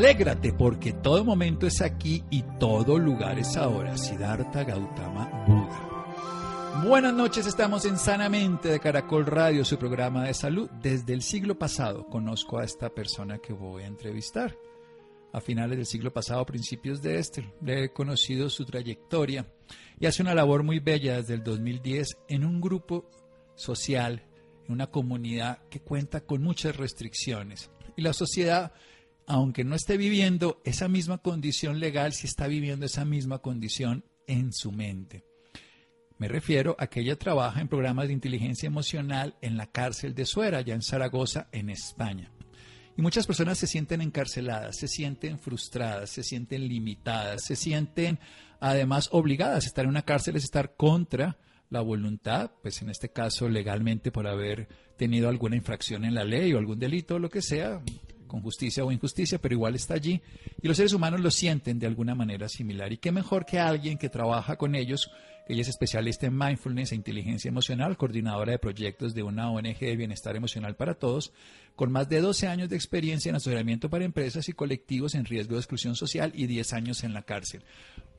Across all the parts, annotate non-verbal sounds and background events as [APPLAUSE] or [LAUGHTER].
Alégrate porque todo momento es aquí y todo lugar es ahora. Siddhartha Gautama Buda. Buenas noches, estamos en Sanamente de Caracol Radio, su programa de salud. Desde el siglo pasado conozco a esta persona que voy a entrevistar. A finales del siglo pasado, principios de este, le he conocido su trayectoria y hace una labor muy bella desde el 2010 en un grupo social, en una comunidad que cuenta con muchas restricciones. Y la sociedad aunque no esté viviendo esa misma condición legal, si está viviendo esa misma condición en su mente. Me refiero a que ella trabaja en programas de inteligencia emocional en la cárcel de Suera, allá en Zaragoza, en España. Y muchas personas se sienten encarceladas, se sienten frustradas, se sienten limitadas, se sienten además obligadas a estar en una cárcel, es estar contra la voluntad, pues en este caso legalmente por haber tenido alguna infracción en la ley o algún delito o lo que sea, con justicia o injusticia, pero igual está allí. Y los seres humanos lo sienten de alguna manera similar. Y qué mejor que alguien que trabaja con ellos, ella es especialista en mindfulness e inteligencia emocional, coordinadora de proyectos de una ONG de bienestar emocional para todos, con más de 12 años de experiencia en asesoramiento para empresas y colectivos en riesgo de exclusión social y 10 años en la cárcel.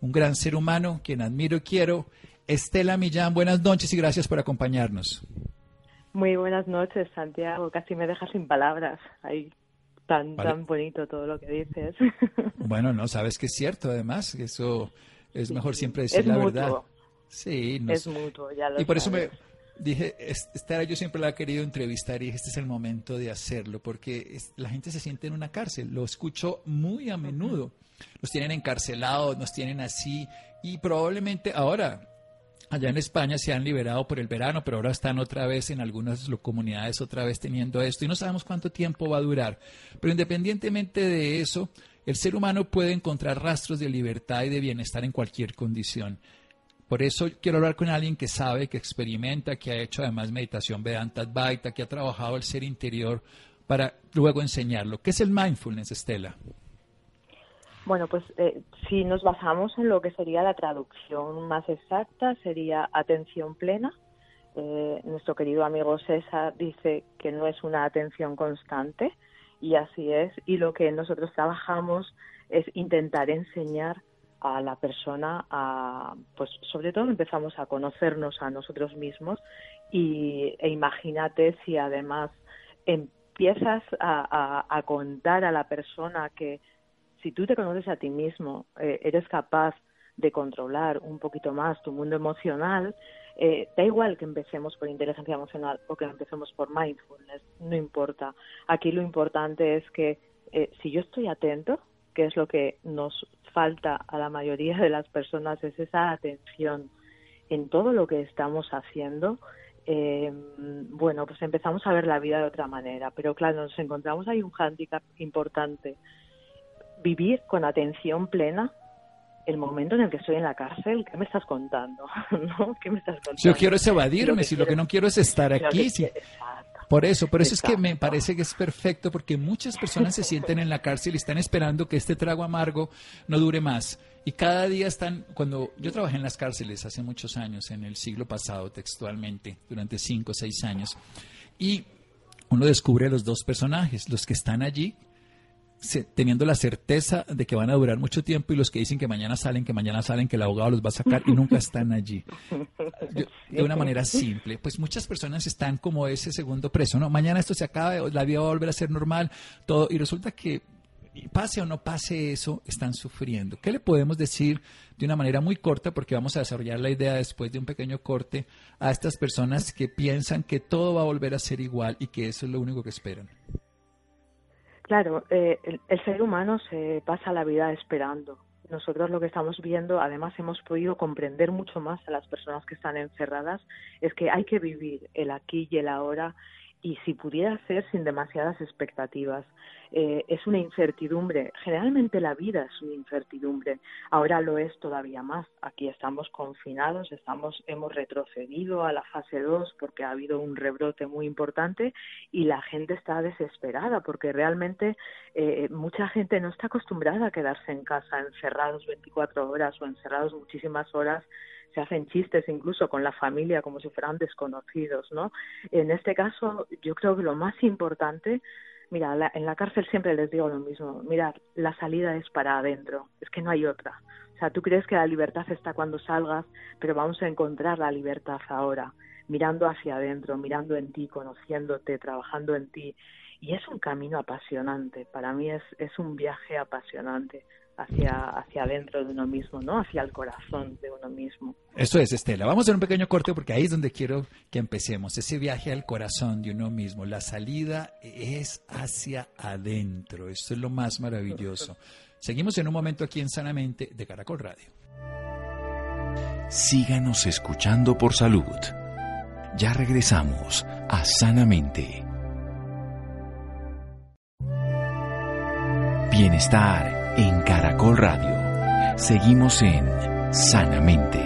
Un gran ser humano, quien admiro y quiero. Estela Millán, buenas noches y gracias por acompañarnos. Muy buenas noches, Santiago. Casi me dejas sin palabras. Ahí tan, tan bonito todo lo que dices. [LAUGHS] Bueno, no, sabes que es cierto, además, que eso es mejor siempre decir la verdad. Sí, es mutuo, ya lo Y por eso me dije, esta yo siempre la he querido entrevistar y dije, este es el momento de hacerlo, porque la gente se siente en una cárcel, lo escucho muy a menudo. Los tienen encarcelados, nos tienen así, y probablemente ahora, allá en España se han liberado por el verano, pero ahora están otra vez en algunas comunidades otra vez teniendo esto y no sabemos cuánto tiempo va a durar. Pero independientemente de eso, el ser humano puede encontrar rastros de libertad y de bienestar en cualquier condición. Por eso quiero hablar con alguien que sabe, que experimenta, que ha hecho además meditación Vedanta Advaita, que ha trabajado el ser interior para luego enseñarlo. ¿Qué es el mindfulness, Estela? Bueno, pues eh, si nos basamos en lo que sería la traducción más exacta, sería atención plena. Eh, nuestro querido amigo César dice que no es una atención constante y así es. Y lo que nosotros trabajamos es intentar enseñar a la persona a, pues sobre todo empezamos a conocernos a nosotros mismos y, e imagínate si además empiezas a contar a la persona que si tú te conoces a ti mismo, eh, eres capaz de controlar un poquito más tu mundo emocional, eh, da igual que empecemos por inteligencia emocional o que empecemos por mindfulness, no importa. Aquí lo importante es que eh, si yo estoy atento, que es lo que nos falta a la mayoría de las personas, es esa atención en todo lo que estamos haciendo, bueno, pues empezamos a ver la vida de otra manera. Pero claro, nos encontramos ahí un hándicap importante vivir con atención plena el momento en el que estoy en la cárcel, ¿qué me estás contando? [LAUGHS] ¿No? ¿Qué me estás contando? Yo quiero es evadirme, si lo que no quiero es estar aquí. Por eso, por eso es que me parece que es perfecto, porque muchas personas se sienten en la cárcel y están esperando que este trago amargo no dure más. Y cada día están, cuando yo trabajé en las cárceles hace muchos años, en el siglo pasado textualmente, durante cinco o seis años, y uno descubre los dos personajes, los que están allí, teniendo la certeza de que van a durar mucho tiempo y los que dicen que mañana salen, que mañana salen, que el abogado los va a sacar y nunca están allí. [LAUGHS] de una manera simple, pues muchas personas están como ese segundo preso, ¿no? Mañana esto se acaba, la vida va a volver a ser normal, todo, y resulta que pase o no pase eso, están sufriendo. ¿Qué le podemos decir de una manera muy corta, porque vamos a desarrollar la idea después de un pequeño corte, a estas personas que piensan que todo va a volver a ser igual y que eso es lo único que esperan? Claro, eh, el, ser humano se pasa la vida esperando. Nosotros lo que estamos viendo, además hemos podido comprender mucho más a las personas que están encerradas, es que hay que vivir el aquí y el ahora y si pudiera ser sin demasiadas expectativas. eh, es una incertidumbre. Generalmente la vida es una incertidumbre. Ahora lo es todavía más. Aquí estamos confinados, estamos, hemos retrocedido a la fase 2 porque ha habido un rebrote muy importante y la gente está desesperada porque realmente eh, mucha gente no está acostumbrada a quedarse en casa encerrados 24 horas o encerrados muchísimas horas se hacen chistes incluso con la familia como si fueran desconocidos, ¿no? En este caso, yo creo que lo más importante Mira, en la cárcel siempre les digo lo mismo. Mira, la salida es para adentro. Es que no hay otra. O sea, tú crees que la libertad está cuando salgas, pero vamos a encontrar la libertad ahora, mirando hacia adentro, mirando en ti, conociéndote, trabajando en ti. Y es un camino apasionante. Para mí es, es un viaje apasionante hacia, hacia adentro de uno mismo, ¿no? Hacia el corazón de uno mismo. Eso es, Estela. Vamos a hacer un pequeño corte porque ahí es donde quiero que empecemos. Ese viaje al corazón de uno mismo. La salida es hacia adentro. Esto es lo más maravilloso. Seguimos en un momento aquí en Sanamente de Caracol Radio. Síganos escuchando por salud. Ya regresamos a Sanamente. Bienestar en Caracol Radio. Seguimos en Sanamente.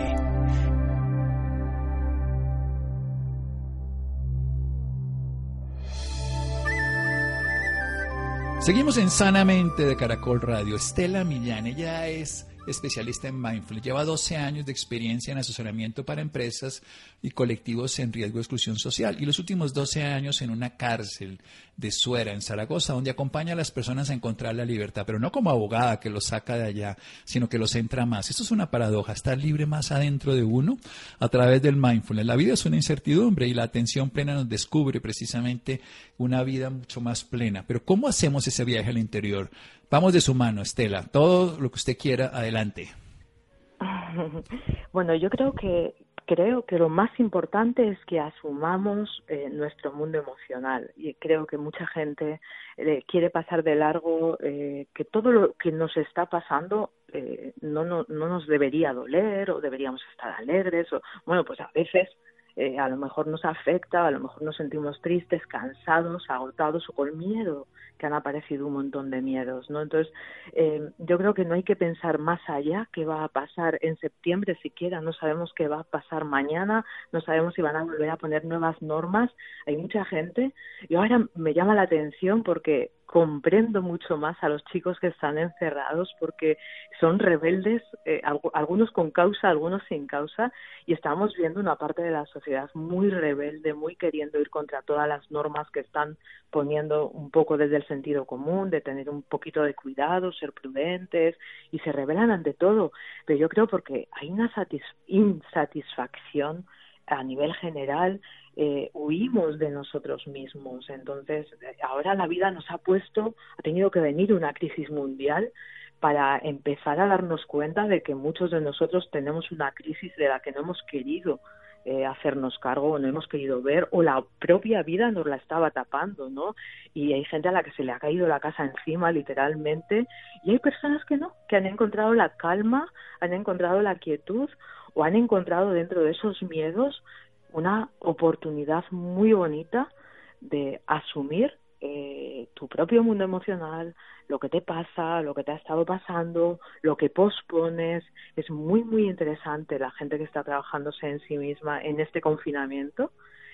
Seguimos en Sanamente de Caracol Radio. Estela Millán, ella es especialista en mindfulness. Lleva 12 años de experiencia en asesoramiento para empresas y colectivos en riesgo de exclusión social y los últimos 12 años en una cárcel de Suera, en Zaragoza, donde acompaña a las personas a encontrar la libertad, pero no como abogada que los saca de allá, sino que los entra más. Esto es una paradoja, estar libre más adentro de uno a través del mindfulness. La vida es una incertidumbre y la atención plena nos descubre precisamente una vida mucho más plena. Pero ¿cómo hacemos ese viaje al interior? Vamos de su mano, Estela. Todo lo que usted quiera, adelante. [LAUGHS] Bueno, yo creo que creo que lo más importante es que asumamos eh, nuestro mundo emocional y creo que mucha gente eh, quiere pasar de largo eh, que todo lo que nos está pasando no, no, no nos debería doler o deberíamos estar alegres o bueno pues a veces a lo mejor nos afecta, a lo mejor nos sentimos tristes, cansados, agotados o con miedo que han aparecido un montón de miedos, ¿no? Entonces, eh, yo creo que no hay que pensar más allá qué va a pasar en septiembre siquiera, no sabemos qué va a pasar mañana, no sabemos si van a volver a poner nuevas normas, hay mucha gente, y ahora me llama la atención porque comprendo mucho más a los chicos que están encerrados porque son rebeldes, eh, algunos con causa, algunos sin causa, y estamos viendo una parte de la sociedad muy rebelde, muy queriendo ir contra todas las normas que están poniendo un poco desde el sentido común, de tener un poquito de cuidado, ser prudentes, y se rebelan ante todo. Pero yo creo porque hay una insatisfacción a nivel general eh, huimos de nosotros mismos. Entonces, ahora la vida nos ha puesto, ha tenido que venir una crisis mundial para empezar a darnos cuenta de que muchos de nosotros tenemos una crisis de la que no hemos querido eh, hacernos cargo o no hemos querido ver o la propia vida nos la estaba tapando, ¿no? Y hay gente a la que se le ha caído la casa encima literalmente y hay personas que no, que han encontrado la calma, han encontrado la quietud o han encontrado dentro de esos miedos una oportunidad muy bonita de asumir eh, tu propio mundo emocional, lo que te pasa, lo que te ha estado pasando, lo que pospones. Es muy, muy interesante la gente que está trabajándose en sí misma en este confinamiento.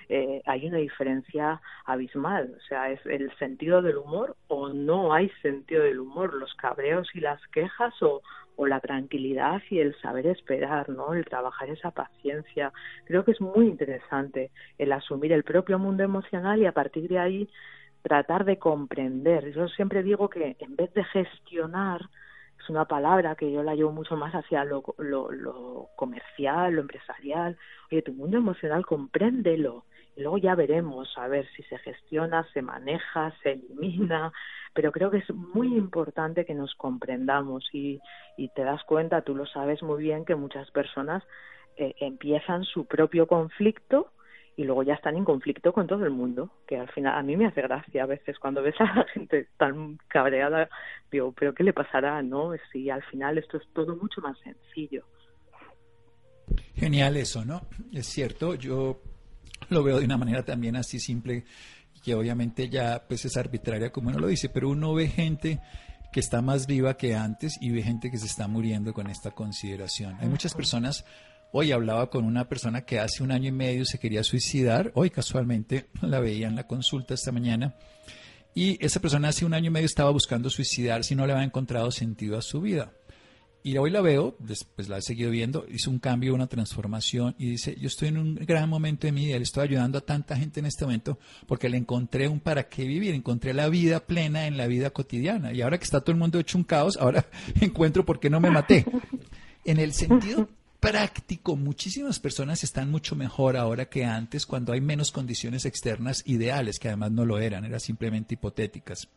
Eh, hay una diferencia abismal, o sea, es el sentido del humor o no hay sentido del humor, los cabreos y las quejas o, o la tranquilidad y el saber esperar, ¿no? El trabajar esa paciencia. Creo que es muy interesante el asumir el propio mundo emocional y a partir de ahí tratar de comprender. Yo siempre digo que en vez de gestionar, es una palabra que yo la llevo mucho más hacia lo, lo, lo comercial, lo empresarial. Oye, tu mundo emocional, compréndelo. Luego ya veremos a ver si se gestiona, se maneja, se elimina, pero creo que es muy importante que nos comprendamos y, y te das cuenta, tú lo sabes muy bien, que muchas personas eh, empiezan su propio conflicto y luego ya están en conflicto con todo el mundo, que al final a mí me hace gracia a veces cuando ves a la gente tan cabreada, digo, pero ¿qué le pasará? ¿No? Si al final esto es todo mucho más sencillo. Genial eso, ¿no? Es cierto, yo lo veo de una manera también así simple que obviamente ya pues es arbitraria como uno lo dice, pero uno ve gente que está más viva que antes y ve gente que se está muriendo con esta consideración. Hay muchas personas, hoy hablaba con una persona que hace un año y medio se quería suicidar, hoy casualmente [LAUGHS] la veía en la consulta esta mañana, y esa persona hace un año y medio estaba buscando suicidarse y no le había encontrado sentido a su vida. Y hoy la veo, después la he seguido viendo, hizo un cambio, una transformación y dice, yo estoy en un gran momento de mi vida, le estoy ayudando a tanta gente en este momento porque le encontré un para qué vivir, encontré la vida plena en la vida cotidiana. Y ahora que está todo el mundo hecho un caos, ahora [LAUGHS] encuentro por qué no me maté. En el sentido práctico, muchísimas personas están mucho mejor ahora que antes cuando hay menos condiciones externas ideales, que además no lo eran, eran simplemente hipotéticas.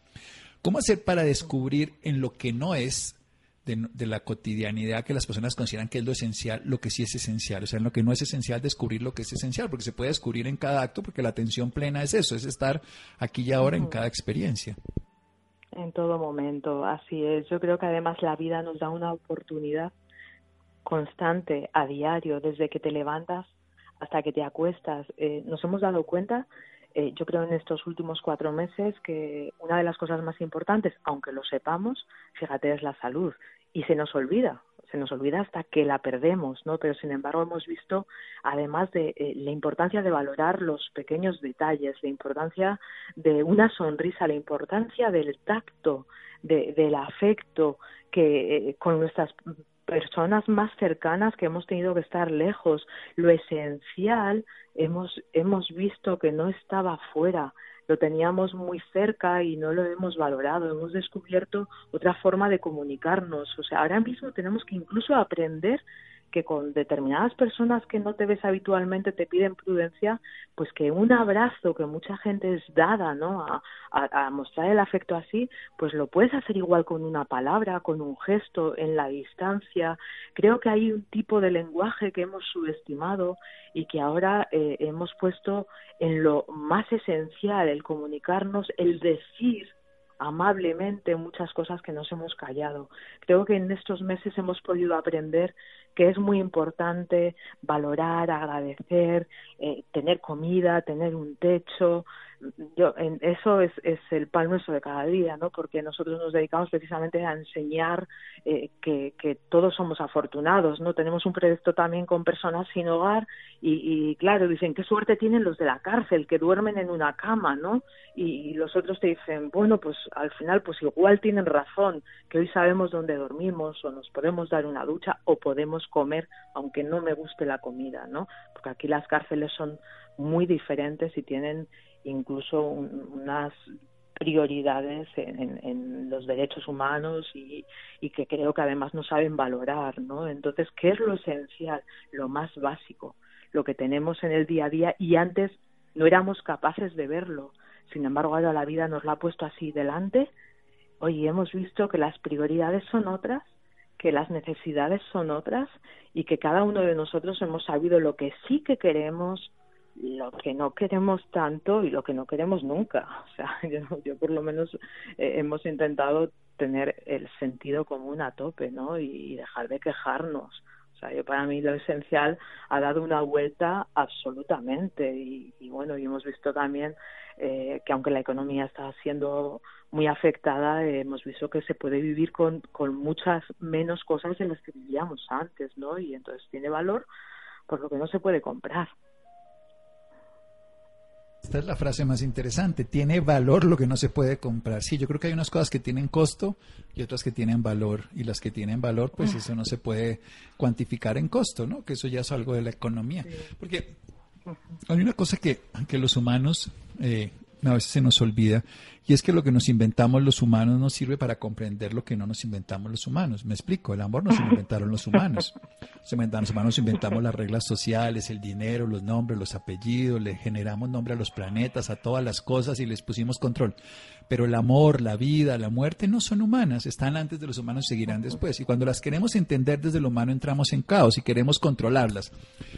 ¿Cómo hacer para descubrir en lo que no es de, la cotidianidad que las personas consideran que es lo esencial, lo que sí es esencial. O sea, en lo que no es esencial, descubrir lo que es esencial, porque se puede descubrir en cada acto, porque la atención plena es eso, es estar aquí y ahora en cada experiencia. En todo momento, así es. Yo creo que además la vida nos da una oportunidad constante, a diario, desde que te levantas hasta que te acuestas. Eh, nos hemos dado cuenta eh, yo creo en estos últimos cuatro meses que una de las cosas más importantes, aunque lo sepamos, fíjate, es la salud. Y se nos olvida, se nos olvida hasta que la perdemos, ¿no? Pero sin embargo hemos visto, además de eh, la importancia de valorar los pequeños detalles, la importancia de una sonrisa, la importancia del tacto, del afecto que eh, con nuestras personas más cercanas que hemos tenido que estar lejos. Lo esencial hemos, hemos visto que no estaba fuera, lo teníamos muy cerca y no lo hemos valorado. Hemos descubierto otra forma de comunicarnos. O sea, ahora mismo tenemos que incluso aprender que con determinadas personas que no te ves habitualmente te piden prudencia, pues que un abrazo que mucha gente es dada, ¿no? A, a, mostrar el afecto así, pues lo puedes hacer igual con una palabra, con un gesto, en la distancia. Creo que hay un tipo de lenguaje que hemos subestimado y que ahora eh, hemos puesto en lo más esencial, el comunicarnos, el decir amablemente muchas cosas que nos hemos callado. Creo que en estos meses hemos podido aprender que es muy importante valorar, agradecer, eh, tener comida, tener un techo, yo en eso es, es el pan nuestro de cada día no porque nosotros nos dedicamos precisamente a enseñar eh, que, todos somos afortunados no tenemos un proyecto también con personas sin hogar y, y, claro dicen qué suerte tienen los de la cárcel que duermen en una cama no y, y, los otros te dicen bueno pues al final pues igual tienen razón que hoy sabemos dónde dormimos o nos podemos dar una ducha o podemos comer aunque no me guste la comida no porque aquí las cárceles son muy diferentes y tienen incluso unas prioridades en, los derechos humanos y, y, que creo que además no saben valorar, ¿no? Entonces, ¿qué es lo esencial, lo más básico, lo que tenemos en el día a día y antes no éramos capaces de verlo? Sin embargo, ahora la vida nos la ha puesto así delante. Hoy hemos visto que las prioridades son otras, que las necesidades son otras y que cada uno de nosotros hemos sabido lo que sí que queremos, lo que no queremos tanto y lo que no queremos nunca. [LAUGHS] O sea, yo, yo por lo menos eh, hemos intentado tener el sentido común a tope, ¿no? Y, dejar de quejarnos. O sea, yo para mí lo esencial ha dado una vuelta absolutamente y, bueno, y hemos visto también eh, que aunque la economía está siendo muy afectada, eh, hemos visto que se puede vivir con, con muchas menos cosas de las que vivíamos antes, ¿no? Y entonces tiene valor por lo que no se puede comprar. Esta es la frase más interesante. Tiene valor lo que no se puede comprar. Sí, yo creo que hay unas cosas que tienen costo y otras que tienen valor. Y las que tienen valor, pues eso no se puede cuantificar en costo, ¿no? Que eso ya es algo de la economía. Porque hay una cosa que, que los humanos eh, a veces se nos olvida y es que lo que nos inventamos los humanos nos sirve para comprender lo que no nos inventamos los humanos. Me explico, el amor nos [LAUGHS] inventaron los humanos. Se inventaron, los humanos inventamos las reglas sociales, el dinero, los nombres, los apellidos, le generamos nombre a los planetas, a todas las cosas y les pusimos control. Pero el amor, la vida, la muerte no son humanas, están antes de los humanos y seguirán después. Y cuando las queremos entender desde lo humano entramos en caos y queremos controlarlas.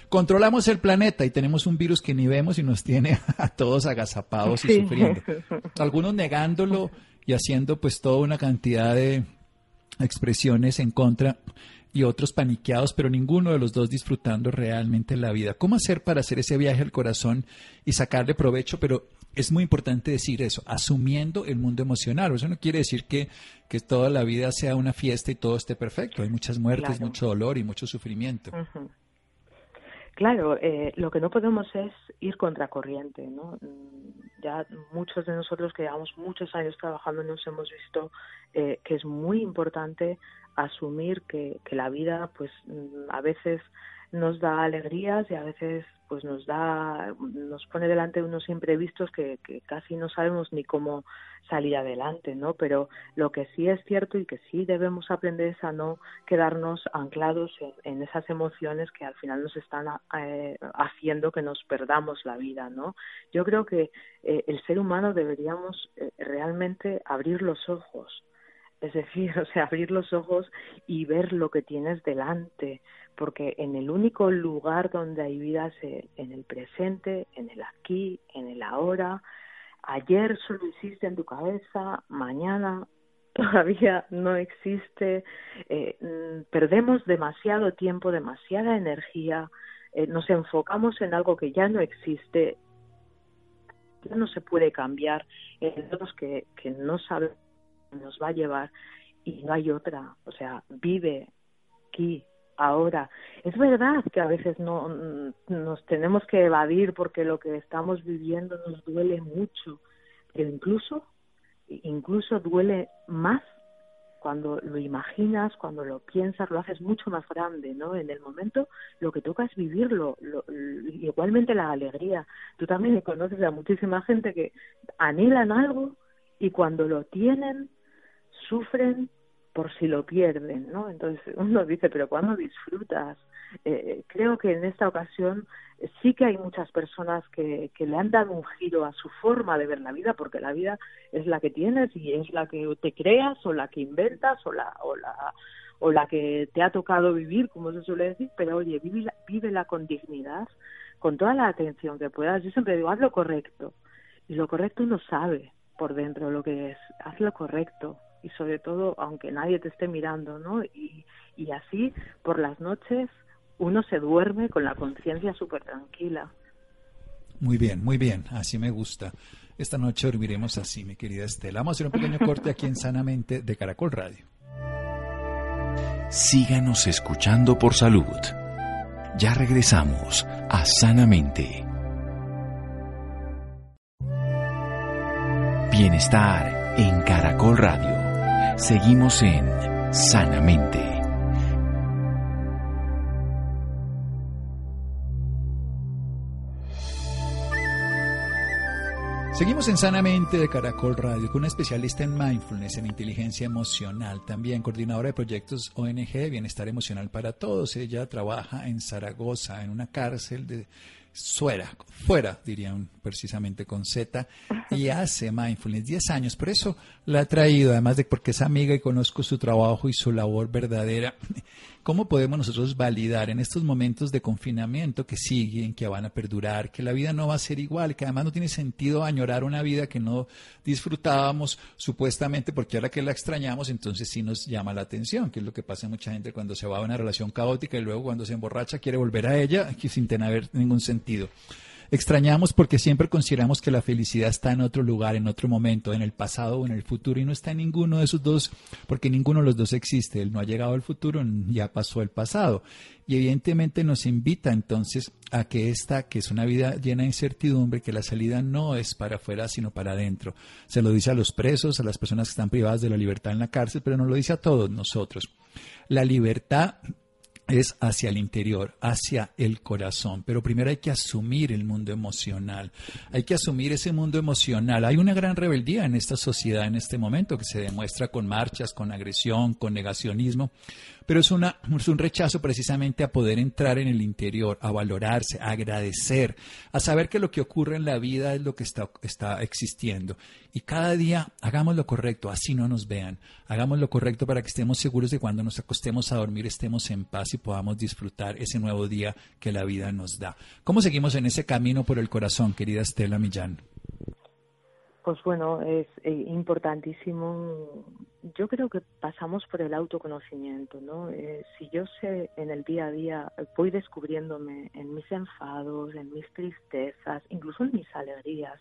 Controlamos el planeta y tenemos un virus que ni vemos y nos tiene [LAUGHS] a todos agazapados y sufriendo. [LAUGHS] Algunos negándolo y haciendo pues toda una cantidad de expresiones en contra y otros paniqueados, pero ninguno de los dos disfrutando realmente la vida. ¿Cómo hacer para hacer ese viaje al corazón y sacarle provecho, pero es muy importante decir eso, asumiendo el mundo emocional. Eso no quiere decir que, que toda la vida sea una fiesta y todo esté perfecto. Hay muchas muertes, mucho dolor y mucho sufrimiento. Claro, eh, lo que no podemos es ir contracorriente, ¿no? Mm, ya muchos de nosotros que llevamos muchos años trabajando nos hemos visto eh, que es muy importante asumir que, que la vida, pues, mm, a veces nos da alegrías y a veces pues nos da nos pone delante unos imprevistos que, que, casi no sabemos ni cómo salir adelante no pero lo que sí es cierto y que sí debemos aprender es a no quedarnos anclados en, esas emociones que al final nos están eh, haciendo que nos perdamos la vida no yo creo que eh, el ser humano deberíamos eh, realmente abrir los ojos es decir, [LAUGHS] o sea, abrir los ojos y ver lo que tienes delante, porque en el único lugar donde hay vida es en el presente, en el aquí, en el ahora. Ayer solo existe en tu cabeza, mañana [LAUGHS] todavía no existe. Eh, mm, perdemos demasiado tiempo, demasiada energía, eh, nos enfocamos en algo que ya no existe, ya no se puede cambiar, en otros que, que no sabemos nos va a llevar y no hay otra. O sea, vive aquí, ahora. Es verdad que a veces no nos tenemos que evadir porque lo que estamos viviendo nos duele mucho, pero incluso incluso duele más cuando lo imaginas, cuando lo piensas, lo haces mucho más grande, ¿no? En el momento lo que toca es vivirlo, igualmente la alegría. Tú también conoces a muchísima gente que anhelan algo y cuando lo tienen sufren por si lo pierden, ¿no? Entonces [LAUGHS] uno dice, pero ¿cuándo disfrutas? Eh, creo que en esta ocasión sí que hay muchas personas que, que le han dado un giro a su forma de ver la vida, porque la vida es la que tienes y es la que te creas o la que inventas o la, o la, o la que te ha tocado vivir, como se suele decir, pero oye, vive la con dignidad, con toda la atención que puedas. Yo siempre digo, haz lo correcto. Y lo correcto uno sabe por dentro lo que es, haz lo correcto y sobre todo aunque nadie te esté mirando, ¿no? Y, y así por las noches uno se duerme con la conciencia súper tranquila. Muy bien, muy bien, así me gusta. Esta noche dormiremos así, mi querida Estela. Vamos a hacer un pequeño corte aquí en Sanamente de Caracol Radio. Síganos escuchando por salud. Ya regresamos a Sanamente. Bienestar en Caracol Radio. Seguimos en Sanamente. Seguimos en Sanamente de Caracol Radio con una especialista en mindfulness, en inteligencia emocional, también coordinadora de proyectos ONG Bienestar Emocional para Todos. Ella trabaja en Zaragoza, en una cárcel de fuera, fuera, dirían precisamente con Z, y [LAUGHS] hace mindfulness 10 años. Por eso la ha traído, además de porque es amiga y conozco su trabajo y su labor verdadera. ¿Cómo podemos nosotros validar en estos momentos de confinamiento que siguen, que van a perdurar, que la vida no va a ser igual, que además no tiene sentido añorar una vida que no disfrutábamos supuestamente porque ahora que la extrañamos, entonces sí nos llama la atención, que es lo que pasa a mucha gente cuando se va a una relación caótica y luego cuando se emborracha quiere volver a ella sin tener ningún sentido. Extrañamos porque siempre consideramos que la felicidad está en otro lugar, en otro momento, en el pasado o en el futuro, y no está en ninguno de esos dos, porque ninguno de los dos existe. Él no ha llegado al futuro, ya pasó el pasado. Y evidentemente nos invita entonces a que esta, que es una vida llena de incertidumbre, que la salida no es para afuera, sino para adentro. Se lo dice a los presos, a las personas que están privadas de la libertad en la cárcel, pero nos lo dice a todos nosotros. La libertad es hacia el interior, hacia el corazón. Pero primero hay que asumir el mundo emocional. Hay que asumir ese mundo emocional. Hay una gran rebeldía en esta sociedad en este momento que se demuestra con marchas, con agresión, con negacionismo pero es, una, un rechazo precisamente a poder entrar en el interior, a valorarse, a agradecer, a saber que lo que ocurre en la vida es lo que está, está existiendo. Y cada día hagamos lo correcto, así no nos vean. Hagamos lo correcto para que estemos seguros de cuando nos acostemos a dormir estemos en paz y podamos disfrutar ese nuevo día que la vida nos da. ¿Cómo seguimos en ese camino por el corazón, querida Estela Millán? Pues bueno, es eh, importantísimo. Yo creo que pasamos por el autoconocimiento, ¿no? Eh, si yo sé en el día a día, voy descubriéndome en mis enfados, en mis tristezas, incluso en mis alegrías,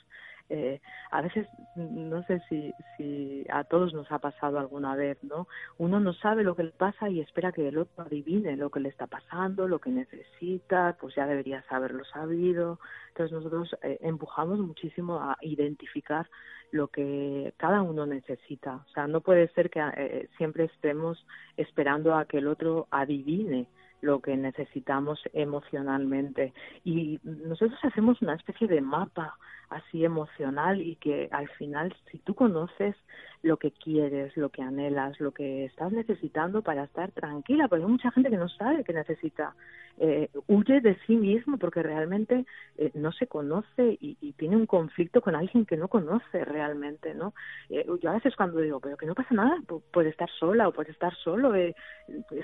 Eh, a veces, no sé si, si a todos nos ha pasado alguna vez, ¿no? Uno no sabe lo que le pasa y espera que el otro adivine lo que le está pasando, lo que necesita, pues ya debería haberlo sabido. Entonces nosotros eh, empujamos muchísimo a identificar lo que cada uno necesita. O sea, no puede ser que eh, siempre estemos esperando a que el otro adivine lo que necesitamos emocionalmente. Y nosotros hacemos una especie de mapa así emocional y que al final, si tú conoces lo que quieres, lo que anhelas, lo que estás necesitando para estar tranquila, porque hay mucha gente que no sabe que necesita, eh, huye de sí mismo porque realmente eh, no se conoce y, tiene un conflicto con alguien que no conoce realmente, ¿no? Eh, yo a veces cuando digo, pero que no pasa nada, puede estar sola o puede estar solo, es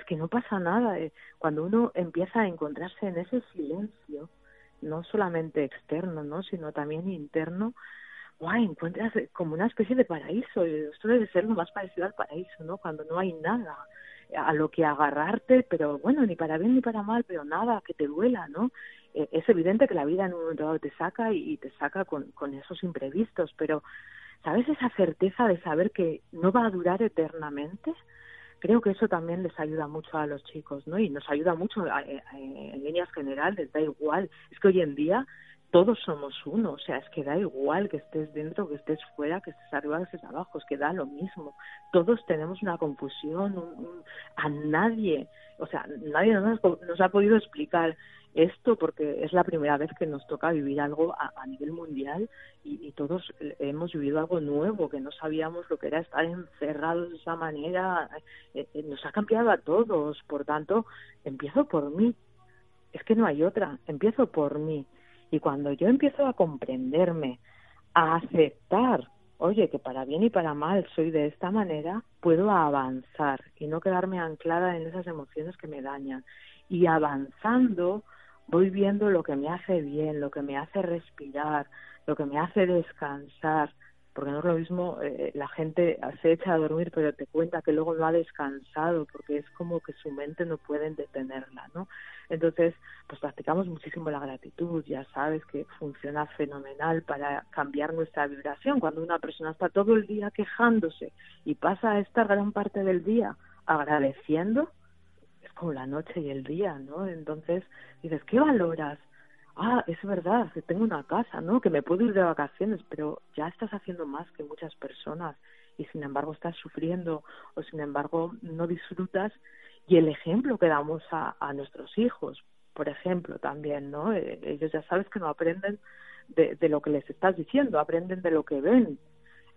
que no pasa nada. cuando uno empieza a encontrarse en ese silencio, no solamente externo, ¿no? sino también interno, guay, encuentras como una especie de paraíso. Esto debe ser lo más parecido al paraíso, ¿no? Cuando no hay nada a lo que agarrarte, pero bueno, ni para bien ni para mal, pero nada que te duela, ¿no? Eh, es evidente que la vida en un momento dado te saca y, te saca con, con esos imprevistos, pero ¿sabes esa certeza de saber que no va a durar eternamente? Creo que eso también les ayuda mucho a los chicos, ¿no? Y nos ayuda mucho en líneas generales, da igual. Es que hoy en día todos somos uno, o sea, es que da igual que estés dentro, que estés fuera, que estés arriba, que estés abajo, es que da lo mismo. Todos tenemos una confusión, a nadie, o sea, nadie nos, nos ha podido explicar esto porque es la primera vez que nos toca vivir algo a, nivel mundial y, todos hemos vivido algo nuevo que no sabíamos lo que era estar encerrados de esa manera. Eh, eh, nos ha cambiado a todos. Por tanto empiezo por mí. Es que no hay otra. Empiezo por mí y cuando yo empiezo a comprenderme a aceptar oye que para bien y para mal soy de esta manera puedo avanzar y no quedarme anclada en esas emociones que me dañan. Y avanzando voy viendo lo que me hace bien, lo que me hace respirar, lo que me hace descansar, porque no es lo mismo, eh, la gente se echa a dormir pero te cuenta que luego no ha descansado porque es como que su mente no pueden detenerla, ¿no? Entonces, pues practicamos muchísimo la gratitud, ya sabes que funciona fenomenal para cambiar nuestra vibración. Cuando una persona está todo el día quejándose y pasa a estar gran parte del día agradeciendo, como la noche y el día, ¿no? Entonces dices, ¿qué valoras? Ah, es verdad, que tengo una casa, ¿no? Que me puedo ir de vacaciones, pero ya estás haciendo más que muchas personas y sin embargo estás sufriendo o sin embargo no disfrutas y el ejemplo que damos a, a nuestros hijos, por ejemplo, también, ¿no? Eh, ellos ya sabes que no aprenden de, de lo que les estás diciendo, aprenden de lo que ven.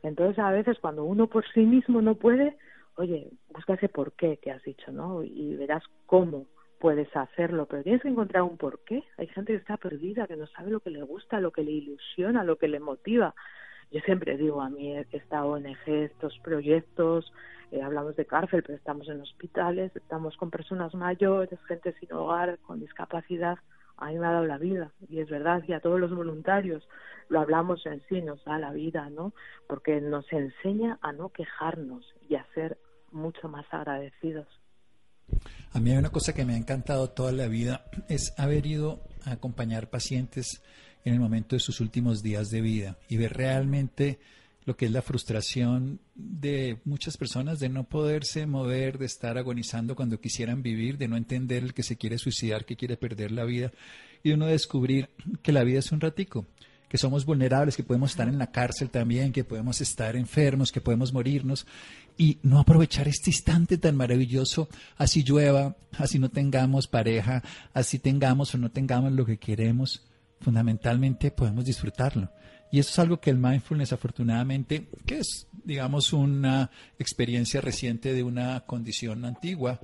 Entonces a veces cuando uno por sí mismo no puede, oye, busca ese por qué que has dicho, ¿no? Y verás cómo puedes hacerlo, pero tienes que encontrar un por qué. Hay gente que está perdida, que no sabe lo que le gusta, lo que le ilusiona, lo que le motiva. Yo siempre digo a mí, esta ONG, estos proyectos, eh, hablamos de cárcel, pero estamos en hospitales, estamos con personas mayores, gente sin hogar, con discapacidad. A mí me ha dado la vida, y es verdad, y a todos los voluntarios lo hablamos en sí, nos da la vida, ¿no? Porque nos enseña a no quejarnos y a ser mucho más agradecidos. A mí hay una cosa que me ha encantado toda la vida, es haber ido a acompañar pacientes en el momento de sus últimos días de vida y ver realmente lo que es la frustración de muchas personas de no poderse mover, de estar agonizando cuando quisieran vivir, de no entender el que se quiere suicidar, que quiere perder la vida y uno descubrir que la vida es un ratico que somos vulnerables, que podemos estar en la cárcel también, que podemos estar enfermos, que podemos morirnos y no aprovechar este instante tan maravilloso, así llueva, así no tengamos pareja, así tengamos o no tengamos lo que queremos, fundamentalmente podemos disfrutarlo. Y eso es algo que el mindfulness afortunadamente, que es, digamos, una experiencia reciente de una condición antigua,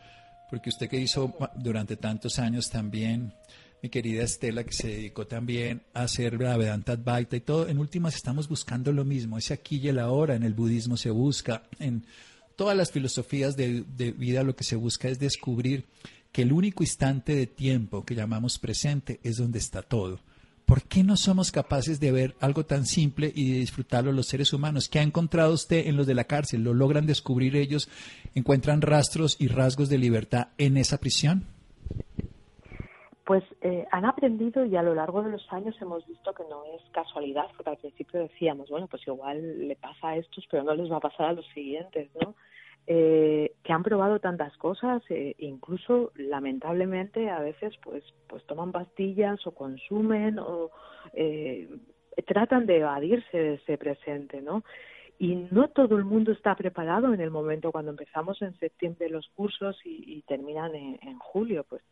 porque usted que hizo durante tantos años también mi querida Estela, que se dedicó también a hacer la Vedanta Advaita y todo. En últimas estamos buscando lo mismo, ese aquí y el ahora. En el budismo se busca, en todas las filosofías de, de vida lo que se busca es descubrir que el único instante de tiempo que llamamos presente es donde está todo. ¿Por qué no somos capaces de ver algo tan simple y de disfrutarlo los seres humanos? ¿Qué ha encontrado usted en los de la cárcel? ¿Lo logran descubrir ellos? ¿Encuentran rastros y rasgos de libertad en esa prisión? Pues eh, han aprendido y a lo largo de los años hemos visto que no es casualidad, porque al principio decíamos, bueno, pues igual le pasa a estos, pero no les va a pasar a los siguientes, ¿no? Eh, que han probado tantas cosas, eh, incluso lamentablemente a veces pues pues toman pastillas o consumen o eh, tratan de evadirse de ese presente, ¿no? Y no todo el mundo está preparado en el momento cuando empezamos en septiembre los cursos y, terminan en, julio, pues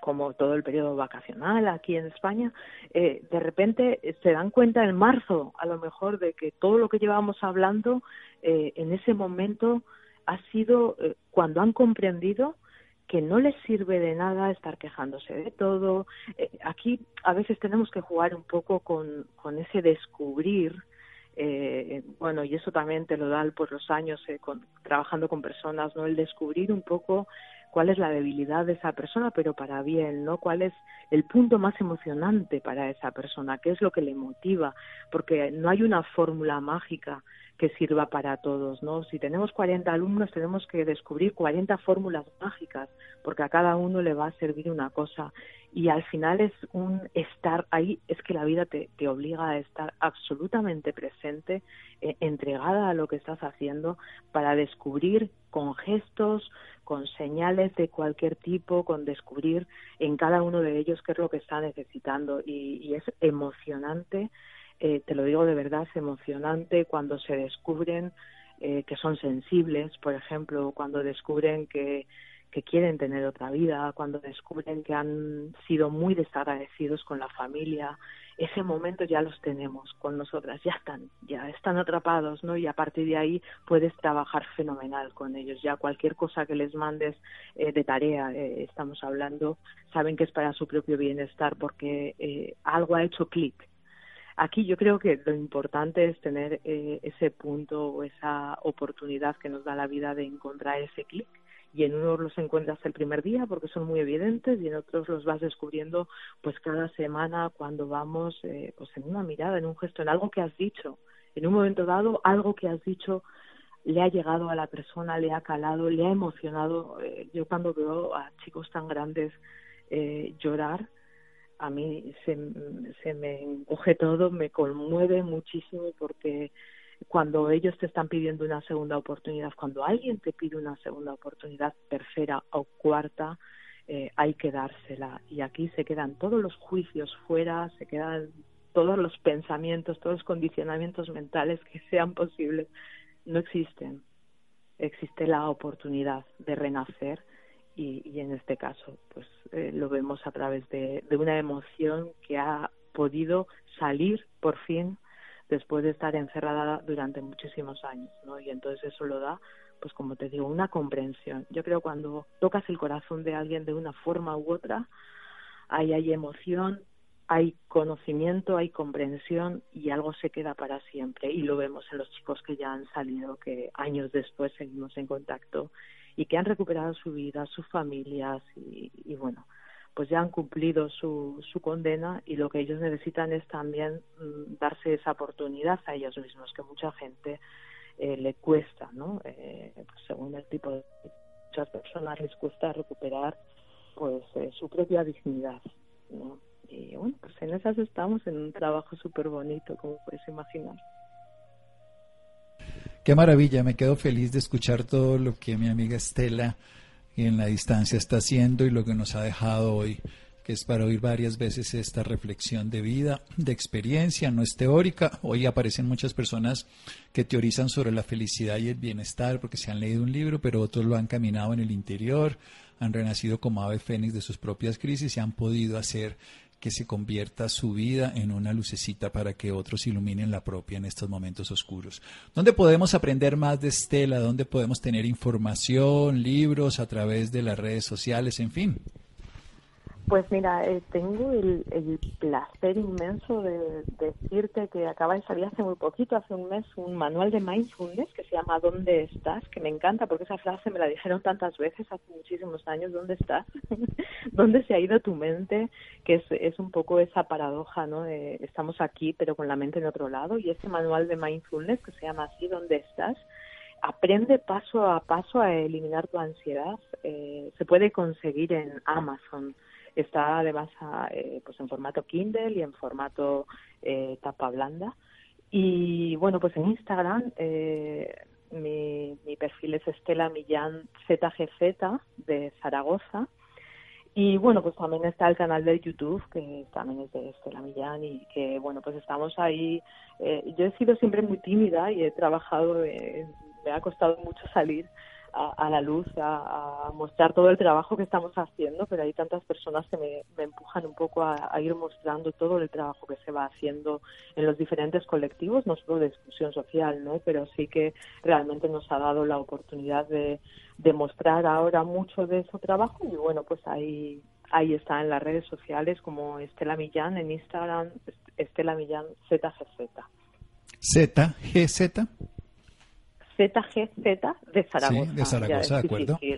como todo el periodo vacacional aquí en España, eh, de repente se dan cuenta en marzo, a lo mejor, de que todo lo que llevábamos hablando eh, en ese momento ha sido eh, cuando han comprendido que no les sirve de nada estar quejándose de todo. Eh, aquí a veces tenemos que jugar un poco con, con ese descubrir, eh, bueno, y eso también te lo da por los años eh, con, trabajando con personas, ¿no? El descubrir un poco cuál es la debilidad de esa persona, pero para bien, ¿no? Cuál es el punto más emocionante para esa persona, qué es lo que le motiva, porque no hay una fórmula mágica que sirva para todos, ¿no? Si tenemos 40 alumnos, tenemos que descubrir 40 fórmulas mágicas, porque a cada uno le va a servir una cosa. Y al final es un estar ahí, es que la vida te, te obliga a estar absolutamente presente, eh, entregada a lo que estás haciendo, para descubrir con gestos, con señales de cualquier tipo, con descubrir en cada uno de ellos qué es lo que está necesitando. Y, y es emocionante eh, te lo digo de verdad, es emocionante cuando se descubren eh, que son sensibles, por ejemplo, cuando descubren que, que quieren tener otra vida, cuando descubren que han sido muy desagradecidos con la familia, ese momento ya los tenemos con nosotras, ya están, ya están atrapados, ¿no? Y a partir de ahí puedes trabajar fenomenal con ellos. Ya cualquier cosa que les mandes eh, de tarea, eh, estamos hablando, saben que es para su propio bienestar porque eh, algo ha hecho clic Aquí yo creo que lo importante es tener eh, ese punto o esa oportunidad que nos da la vida de encontrar ese clic y en unos los encuentras el primer día porque son muy evidentes y en otros los vas descubriendo pues cada semana cuando vamos eh, pues en una mirada, en un gesto, en algo que has dicho, en un momento dado algo que has dicho le ha llegado a la persona, le ha calado, le ha emocionado. Eh, yo cuando veo a chicos tan grandes eh, llorar, a mí se, me encoge todo, me conmueve muchísimo porque cuando ellos te están pidiendo una segunda oportunidad, cuando alguien te pide una segunda oportunidad, tercera o cuarta, eh, hay que dársela. Y aquí se quedan todos los juicios fuera, se quedan todos los pensamientos, todos los condicionamientos mentales que sean posibles. No existen. Existe la oportunidad de renacer y, en este caso pues eh, lo vemos a través de, una emoción que ha podido salir por fin después de estar encerrada durante muchísimos años ¿no? y entonces eso lo da pues como te digo una comprensión yo creo cuando tocas el corazón de alguien de una forma u otra ahí hay emoción hay conocimiento, hay comprensión y algo se queda para siempre. Y lo vemos en los chicos que ya han salido, que años después seguimos en contacto y que han recuperado su vida, sus familias y, bueno, pues ya han cumplido su, su condena y lo que ellos necesitan es también mm, darse esa oportunidad a ellos mismos, que mucha gente eh, le cuesta, ¿no? Eh, pues según el tipo de muchas personas les cuesta recuperar pues eh, su propia dignidad, ¿no? Y bueno, pues en esas estamos en un trabajo súper bonito, como puedes imaginar. Qué maravilla, me quedo feliz de escuchar todo lo que mi amiga Estela en la distancia está haciendo y lo que nos ha dejado hoy, que es para oír varias veces esta reflexión de vida, de experiencia, no es teórica. Hoy aparecen muchas personas que teorizan sobre la felicidad y el bienestar porque se han leído un libro, pero otros lo han caminado en el interior, han renacido como ave fénix de sus propias crisis y han podido hacer que se convierta su vida en una lucecita para que otros iluminen la propia en estos momentos oscuros. ¿Dónde podemos aprender más de Estela? ¿Dónde podemos tener información, libros a través de las redes sociales, en fin? Pues mira, eh, tengo el, placer inmenso de, decirte que acaba de salir hace muy poquito, hace un mes, un manual de mindfulness que se llama ¿Dónde estás? que me encanta porque esa frase me la dijeron tantas veces hace muchísimos años, ¿dónde estás? [LAUGHS] ¿Dónde se ha ido tu mente? Que es, es un poco esa paradoja, ¿no? estamos aquí pero con la mente en otro lado y este manual de mindfulness que se llama así, ¿Dónde estás? aprende paso a paso a eliminar tu ansiedad. Eh, se puede conseguir en Amazon Está además eh, pues en formato Kindle y en formato eh, tapa blanda. Y bueno, pues en Instagram eh, mi, mi perfil es Estela Millán ZGZ de Zaragoza. Y bueno, pues también está el canal de YouTube, que también es de Estela Millán, y que bueno, pues estamos ahí. Eh, yo he sido siempre muy tímida y he trabajado, me ha costado mucho salir a, la luz, a, mostrar todo el trabajo que estamos haciendo, pero hay tantas personas que me, empujan un poco a, ir mostrando todo el trabajo que se va haciendo en los diferentes colectivos, no solo de exclusión social, ¿no? pero sí que realmente nos ha dado la oportunidad de, de mostrar ahora mucho de ese trabajo y bueno, pues ahí ahí está en las redes sociales como Estela Millán en Instagram, Estela Millán ZGZ. ZGZ. ZGZ de Zaragoza. Sí, de Zaragoza, de acuerdo. [LAUGHS]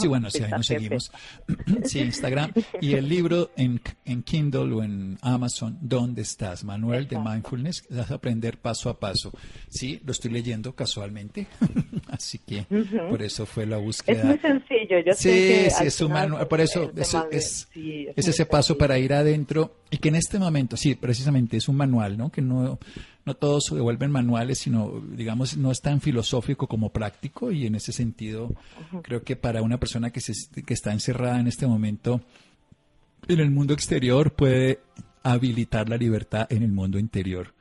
Sí, bueno, sí, ahí nos seguimos. [CLEARS THROAT] Sí, Instagram. Y el libro en, en Kindle o en Amazon, ¿dónde estás? Manuel de Mindfulness, vas a aprender paso a paso. Sí, lo estoy leyendo casualmente, [LAUGHS] así que por eso fue la búsqueda. Es muy sencillo, yo sí, sé Sí, es un manual, por eso es, es, es ese paso para ir adentro y que en este momento, sí, precisamente es un manual, ¿no? Que no no todos se vuelven manuales, sino, digamos, no es tan filosófico como práctico y en ese sentido creo que para una persona que, se, que está encerrada en este momento en el mundo exterior puede habilitar la libertad en el mundo interior.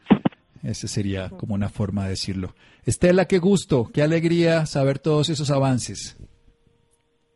Esa sería como una forma de decirlo. Estela, qué gusto, qué alegría saber todos esos avances.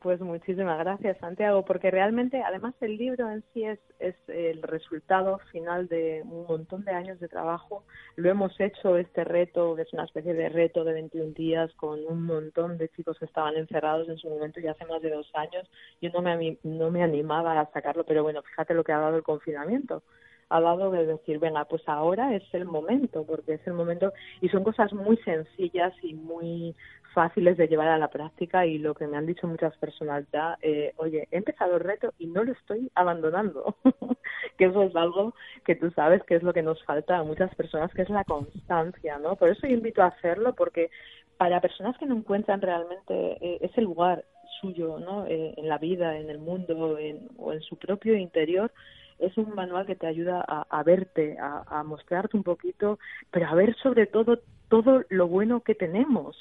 Pues muchísimas gracias, Santiago, porque realmente, además, el libro en sí es, es el resultado final de un montón de años de trabajo. Lo hemos hecho, este reto, que es una especie de reto de 21 días con un montón de chicos que estaban encerrados en su momento ya hace más de dos años. Yo no me, no me animaba a sacarlo, pero bueno, fíjate lo que ha dado el confinamiento ha dado de decir, venga, pues ahora es el momento, porque es el momento, y son cosas muy sencillas y muy fáciles de llevar a la práctica y lo que me han dicho muchas personas ya, eh, oye, he empezado el reto y no lo estoy abandonando, [LAUGHS] que eso es algo que tú sabes que es lo que nos falta a muchas personas, que es la constancia, ¿no? Por eso invito a hacerlo, porque para personas que no encuentran realmente eh, ese lugar suyo, ¿no? Eh, en la vida, en el mundo en, o en su propio interior, es un manual que te ayuda a, a verte, a, a mostrarte un poquito, pero a ver sobre todo todo lo bueno que tenemos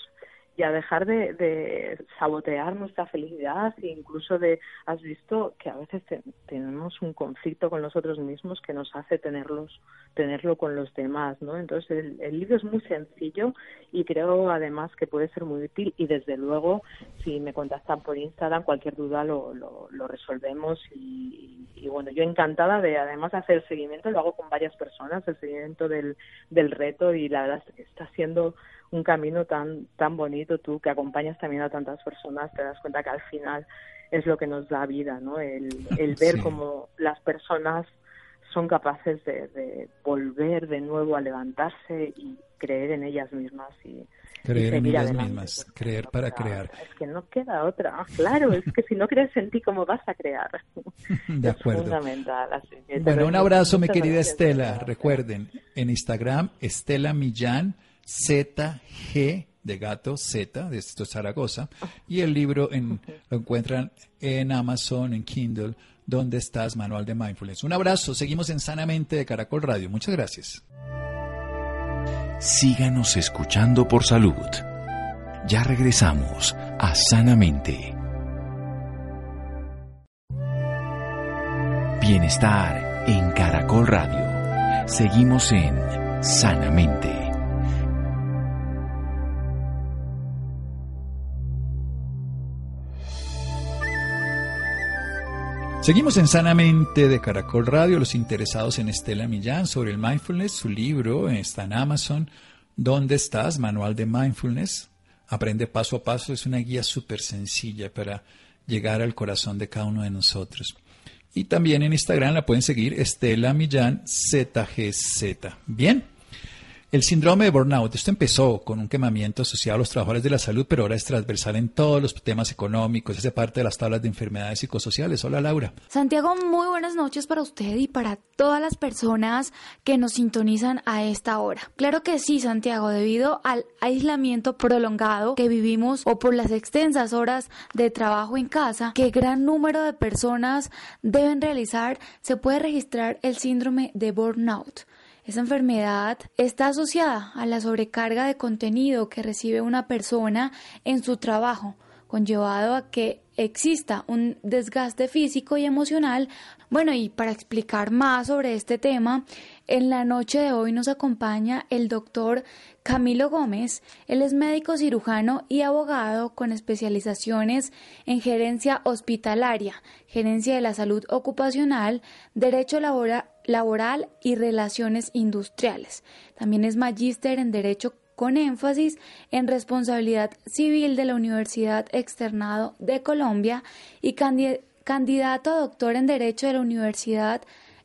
y a dejar de, sabotear nuestra felicidad e incluso de, has visto que a veces tenemos un conflicto con nosotros mismos que nos hace tenerlos, tenerlo con los demás, ¿no? Entonces el, libro es muy sencillo y creo además que puede ser muy útil y desde luego si me contactan por Instagram cualquier duda lo, lo, resolvemos y, y, bueno, yo encantada de además hacer el seguimiento, lo hago con varias personas, el seguimiento del, del reto y la verdad está siendo un camino tan, tan bonito, tú que acompañas también a tantas personas, te das cuenta que al final es lo que nos da vida, ¿no? El, el ver cómo las personas son capaces de, volver de nuevo a levantarse y creer en ellas mismas y creer en ellas mismas, creer para crear. Es que no queda otra, claro, es que si no crees en ti, ¿cómo vas a crear? [LAUGHS] De acuerdo. fundamental. Bueno, un abrazo, mi querida Estela. Recuerden, en Instagram, Estela Millán ZG de gato Z, de esto Zaragoza, y el libro en, lo encuentran en Amazon, en Kindle, ¿Dónde estás? Manual de Mindfulness. Un abrazo, seguimos en Sanamente de Caracol Radio. Muchas gracias. Síganos escuchando por salud. Ya regresamos a Sanamente. Bienestar en Caracol Radio. Seguimos en Sanamente. Seguimos en Sanamente de Caracol Radio, los interesados en Estela Millán sobre el mindfulness, su libro está en Amazon. ¿Dónde estás? Manual de Mindfulness. Aprende paso a paso, es una guía súper sencilla para llegar al corazón de cada uno de nosotros. Y también en Instagram la pueden seguir Estela Millán ZGZ. Bien, El síndrome de burnout, esto empezó con un quemamiento asociado a los trabajadores de la salud, pero ahora es transversal en todos los temas económicos, hace parte de las tablas de enfermedades psicosociales. Hola Laura. Santiago, muy buenas noches para usted y para todas las personas que nos sintonizan a esta hora. Claro que sí, Santiago, debido al aislamiento prolongado que vivimos o por las extensas horas de trabajo en casa que gran número de personas deben realizar, se puede registrar el síndrome de burnout. Esa enfermedad está asociada a la sobrecarga de contenido que recibe una persona en su trabajo, conllevado a que exista un desgaste físico y emocional. Bueno, y para explicar más sobre este tema, en la noche de hoy nos acompaña el doctor Camilo Gómez. Él es médico cirujano y abogado con especializaciones en gerencia hospitalaria, gerencia de la salud ocupacional, derecho laboral laboral y relaciones industriales. También es magíster en Derecho con énfasis en responsabilidad civil de la Universidad Externado de Colombia y candidato a doctor en Derecho de la Universidad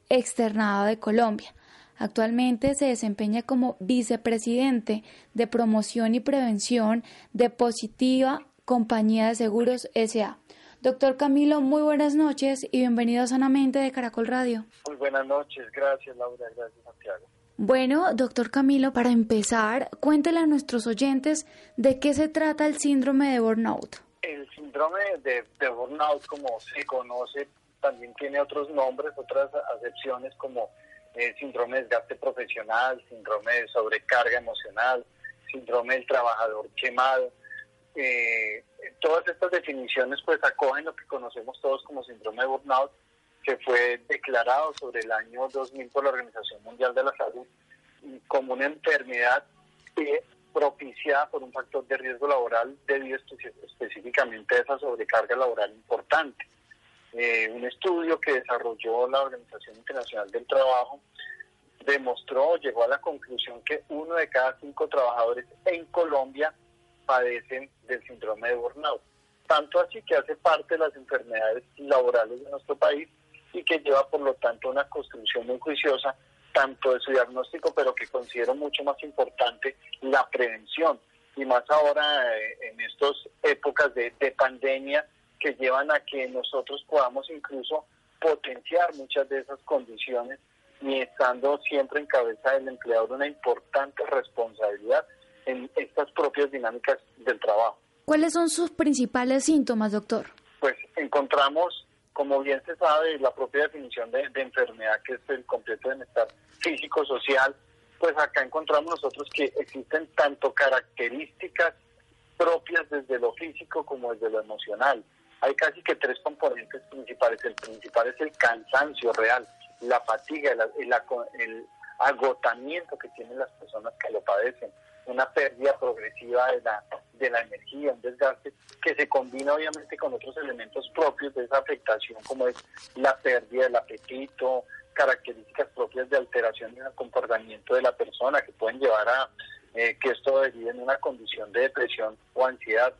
Externado de Colombia. Actualmente se desempeña como vicepresidente de promoción y prevención de Positiva Compañía de Seguros SA. Doctor Camilo, muy buenas noches y bienvenido a Sanamente de Caracol Radio. Muy buenas noches, gracias Laura, gracias Santiago. Bueno, doctor Camilo, para empezar, cuéntele a nuestros oyentes de qué se trata el síndrome de burnout. El síndrome de, burnout, como se conoce, también tiene otros nombres, otras acepciones como eh, síndrome de desgaste profesional, síndrome de sobrecarga emocional, síndrome del trabajador quemado. Eh, todas estas definiciones pues acogen lo que conocemos todos como síndrome de burnout, que fue declarado sobre el año 2000 por la Organización Mundial de la Salud como una enfermedad propiciada por un factor de riesgo laboral debido específicamente a esa sobrecarga laboral importante. Eh, un estudio que desarrolló la Organización Internacional del Trabajo demostró, llegó a la conclusión que uno de cada cinco trabajadores en Colombia padecen del síndrome de burnout. Tanto así que hace parte de las enfermedades laborales de nuestro país y que lleva por lo tanto una construcción muy juiciosa tanto de su diagnóstico, pero que considero mucho más importante la prevención. Y más ahora eh, en estas épocas de, de pandemia que llevan a que nosotros podamos incluso potenciar muchas de esas condiciones y estando siempre en cabeza del empleador una importante responsabilidad en estas propias dinámicas del trabajo. ¿Cuáles son sus principales síntomas, doctor? Pues encontramos, como bien se sabe, la propia definición de, enfermedad, que es el completo bienestar físico-social, pues acá encontramos nosotros que existen tanto características propias desde lo físico como desde lo emocional. Hay casi que tres componentes principales. El principal es el cansancio real, la fatiga, el, el agotamiento que tienen las personas que lo padecen una pérdida progresiva de la, de la energía, un desgaste que se combina obviamente con otros elementos propios de esa afectación, como es la pérdida del apetito, características propias de alteración en el comportamiento de la persona que pueden llevar a eh, que esto derive en una condición de depresión o ansiedad.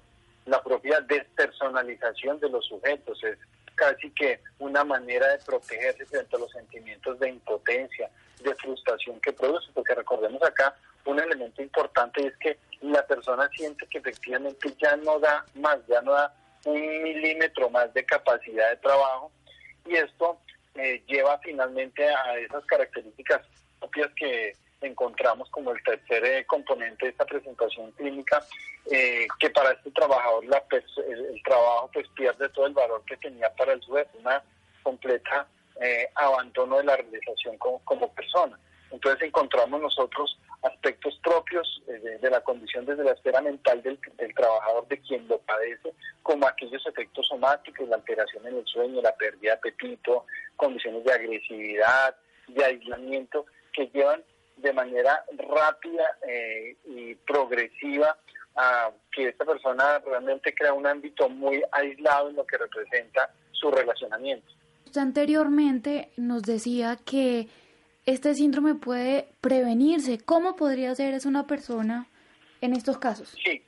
La propia despersonalización de los sujetos es casi que una manera de protegerse frente a los sentimientos de impotencia, de frustración que produce, porque recordemos acá un elemento importante es que la persona siente que efectivamente ya no da más, ya no da un milímetro más de capacidad de trabajo y esto eh, lleva finalmente a esas características propias que encontramos como el tercer eh, componente de esta presentación clínica, eh, que para este trabajador la el, trabajo pues pierde todo el valor que tenía para el sujeto, una completa abandono de la realización como, como persona. Entonces encontramos nosotros aspectos propios eh, de, la condición desde la esfera mental del, trabajador, de quien lo padece, como aquellos efectos somáticos, la alteración en el sueño, la pérdida de apetito, condiciones de agresividad, de aislamiento, que llevan de manera rápida eh, y progresiva a que esta persona realmente crea un ámbito muy aislado en lo que representa su relacionamiento. Anteriormente nos decía que este síndrome puede prevenirse. ¿Cómo podría ser es una persona en estos casos? Sí,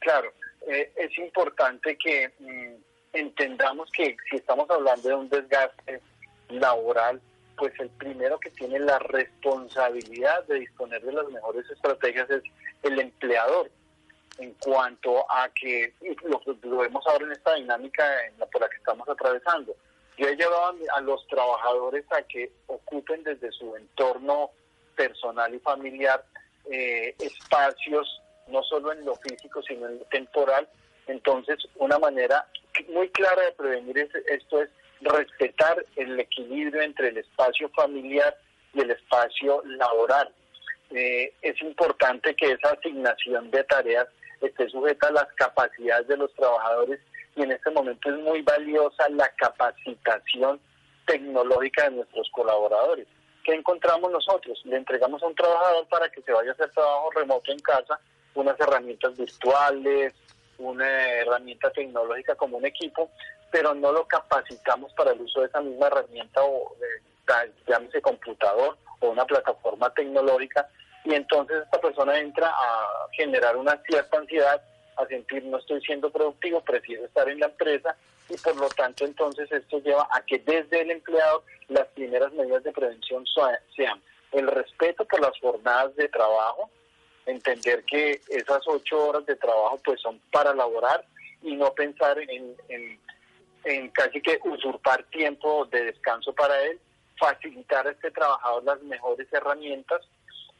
claro. Eh, es importante que mm, entendamos que si estamos hablando de un desgaste laboral, pues el primero que tiene la responsabilidad de disponer de las mejores estrategias es el empleador en cuanto a que lo, lo vemos ahora en esta dinámica en la, por la que estamos atravesando. Yo he llevado a, los trabajadores a que ocupen desde su entorno personal y familiar eh, espacios, no solo en lo físico, sino en lo temporal. Entonces, una manera muy clara de prevenir esto es respetar el equilibrio entre el espacio familiar y el espacio laboral. Eh, es importante que esa asignación de tareas esté sujeta a las capacidades de los trabajadores y en este momento es muy valiosa la capacitación tecnológica de nuestros colaboradores. ¿Qué encontramos nosotros? Le entregamos a un trabajador para que se vaya a hacer trabajo remoto en casa, unas herramientas virtuales, una herramienta tecnológica como un equipo, pero no lo capacitamos para el uso de esa misma herramienta o llámese computador o una plataforma tecnológica y entonces esta persona entra a generar una cierta ansiedad, a sentir no estoy siendo productivo, prefiero estar en la empresa y por lo tanto entonces esto lleva a que desde el empleado las primeras medidas de prevención sean el respeto por las jornadas de trabajo, entender que esas ocho horas de trabajo pues son para laborar y no pensar en, en, casi que usurpar tiempo de descanso para él, facilitar a este trabajador las mejores herramientas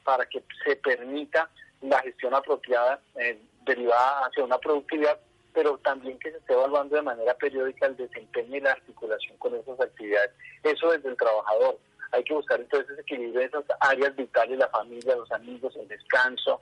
para que se permita la gestión apropiada eh, derivada hacia una productividad, pero también que se esté evaluando de manera periódica el desempeño y la articulación con esas actividades. Eso desde el trabajador. Hay que buscar entonces ese equilibrio de esas áreas vitales, la familia, los amigos, el descanso.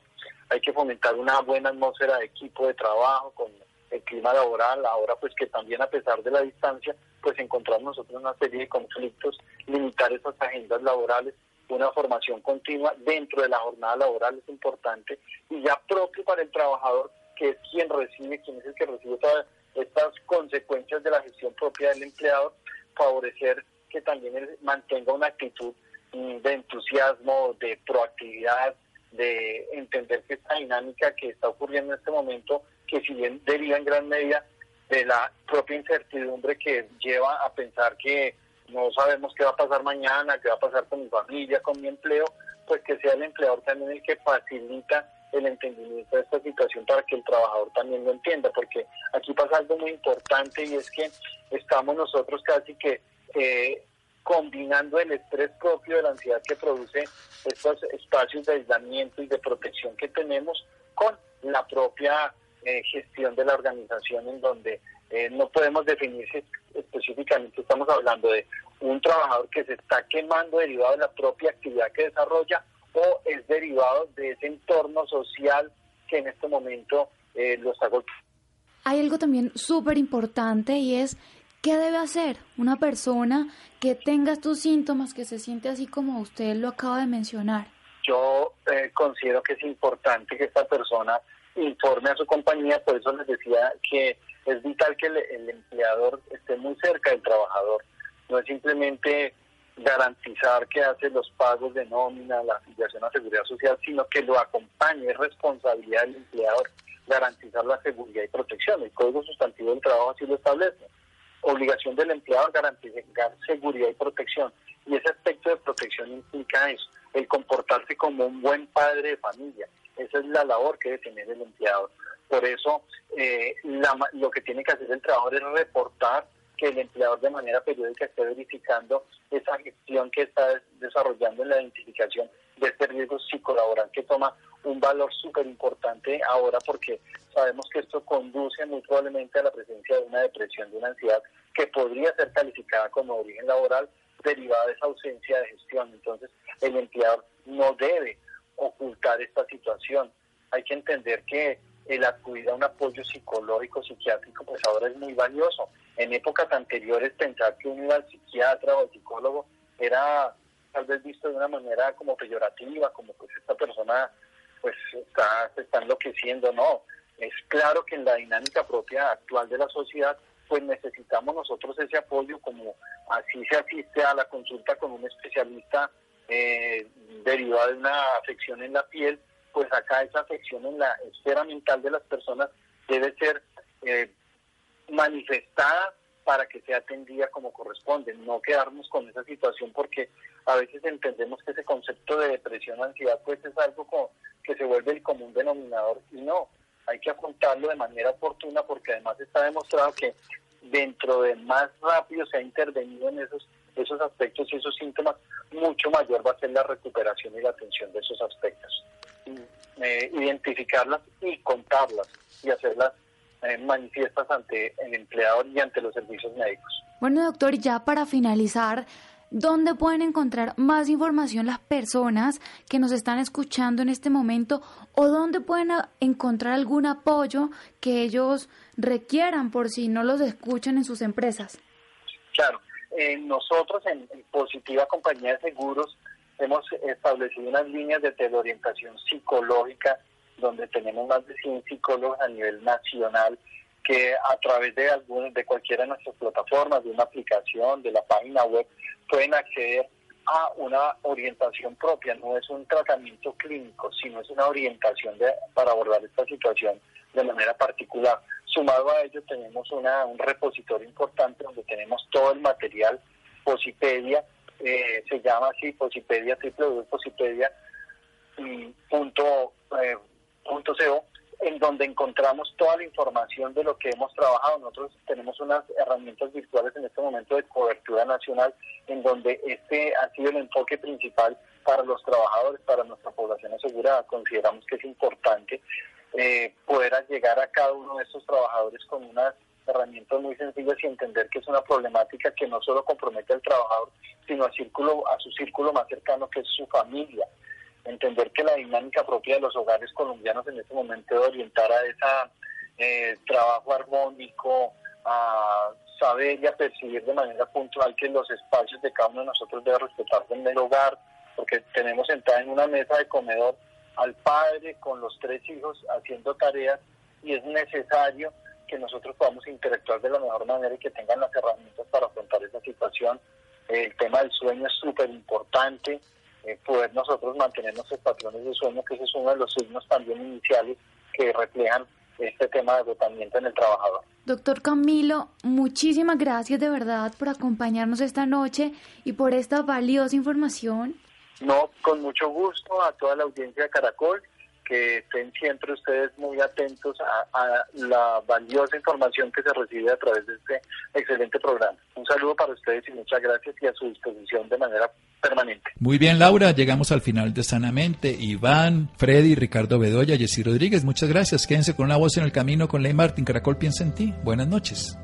Hay que fomentar una buena atmósfera de equipo de trabajo con el clima laboral, ahora pues que también a pesar de la distancia, pues encontramos nosotros una serie de conflictos, limitar esas agendas laborales, una formación continua dentro de la jornada laboral es importante y ya propio para el trabajador, que es quien recibe, quien es el que recibe todas estas consecuencias de la gestión propia del empleador, favorecer que también él mantenga una actitud mm, de entusiasmo, de proactividad, de entender que esta dinámica que está ocurriendo en este momento, que si bien deriva en gran medida de la propia incertidumbre que lleva a pensar que no sabemos qué va a pasar mañana, qué va a pasar con mi familia, con mi empleo, pues que sea el empleador también el que facilita el entendimiento de esta situación para que el trabajador también lo entienda, porque aquí pasa algo muy importante y es que estamos nosotros casi que eh, combinando el estrés propio de la ansiedad que produce estos espacios de aislamiento y de protección que tenemos con la propia eh, gestión de la organización en donde eh, no podemos definir si específicamente estamos hablando de un trabajador que se está quemando derivado de la propia actividad que desarrolla o es derivado de ese entorno social que en este momento eh, lo está golpeando. Hay algo también súper importante y es ¿Qué debe hacer una persona que tenga estos síntomas, que se siente así como usted lo acaba de mencionar? Yo eh, considero que es importante que esta persona informe a su compañía, por eso les decía que es vital que el, empleador esté muy cerca del trabajador. No es simplemente garantizar que hace los pagos de nómina, la afiliación a seguridad social, sino que lo acompañe, es responsabilidad del empleador garantizar la seguridad y protección. El Código Sustantivo del Trabajo así lo establece. Obligación del empleador garantizar seguridad y protección. Y ese aspecto de protección implica eso, el comportarse como un buen padre de familia. Esa es la labor que debe tener el empleador. Por eso, eh, lo que tiene que hacer el trabajador es reportar que el empleador de manera periódica esté verificando esa gestión que está desarrollando en la identificación de este riesgo psicolaboral que toma un valor súper importante ahora porque sabemos que esto conduce muy probablemente a la presencia de una depresión, de una ansiedad que podría ser calificada como origen laboral derivada de esa ausencia de gestión. Entonces, el empleador no debe ocultar esta situación. Hay que entender que el acudir a un apoyo psicológico, psiquiátrico, pues ahora es muy valioso. En épocas anteriores pensar que uno iba al psiquiatra o al psicólogo era tal vez visto de una manera como peyorativa, como pues esta persona pues está, se está enloqueciendo, no. Es claro que en la dinámica propia actual de la sociedad pues necesitamos nosotros ese apoyo como así se asiste a la consulta con un especialista eh, de una afección en la piel, pues acá esa afección en la esfera mental de las personas debe ser eh, manifestada para que sea atendida como corresponde, no quedarnos con esa situación porque a veces entendemos que ese concepto de depresión ansiedad pues es algo como que se vuelve el común denominador y no, hay que afrontarlo de manera oportuna porque además está demostrado que dentro de más rápido se ha intervenido en esos esos aspectos y esos síntomas, mucho mayor va a ser la recuperación y la atención de esos aspectos. Eh, identificarlas y contarlas y hacerlas eh, manifiestas ante el empleador y ante los servicios médicos. Bueno, doctor, ya para finalizar, ¿dónde pueden encontrar más información las personas que nos están escuchando en este momento o dónde pueden encontrar algún apoyo que ellos requieran por si no los escuchan en sus empresas? Claro, eh, nosotros en, Positiva Compañía de Seguros hemos establecido unas líneas de teleorientación psicológica donde tenemos más de 100 psicólogos a nivel nacional que a través de algunas, de cualquiera de nuestras plataformas, de una aplicación, de la página web, pueden acceder a una orientación propia. No es un tratamiento clínico, sino es una orientación para abordar esta situación de manera particular. Sumado a ello, tenemos una, un repositorio importante donde tenemos todo el material Posipedia, eh, se llama así Posipedia, www.posipedia.co, eh, en donde encontramos toda la información de lo que hemos trabajado. Nosotros tenemos unas herramientas virtuales en este momento de cobertura nacional, en donde este ha sido el enfoque principal para los trabajadores, para nuestra población asegurada. Consideramos que es importante eh, poder llegar a cada uno de estos trabajadores con unas herramientas muy sencillas y entender que es una problemática que no solo compromete al trabajador, sino a, círculo, a su círculo más cercano, que es su familia. Entender que la dinámica propia de los hogares colombianos en este momento de orientar a ese eh, trabajo armónico, a saber y a percibir de manera puntual que los espacios de cada uno de nosotros debe respetarse en el hogar, porque tenemos sentada en una mesa de comedor al padre con los tres hijos haciendo tareas y es necesario que nosotros podamos interactuar de la mejor manera y que tengan las herramientas para afrontar esa situación. El tema del sueño es súper importante, eh, poder nosotros mantener nuestros patrones de sueño, que ese es uno de los signos también iniciales que reflejan este tema de agotamiento en el trabajador. Doctor Camilo, muchísimas gracias de verdad por acompañarnos esta noche y por esta valiosa información. No, con mucho gusto a toda la audiencia de Caracol, que estén siempre ustedes muy atentos a, la valiosa información que se recibe a través de este excelente programa. Un saludo para ustedes y muchas gracias y a su disposición de manera permanente. Muy bien, Laura, llegamos al final de Sanamente. Iván, Freddy, Ricardo Bedoya, Jessy Rodríguez, muchas gracias. Quédense con una voz en el camino con Ley Martín. Caracol piensa en ti. Buenas noches.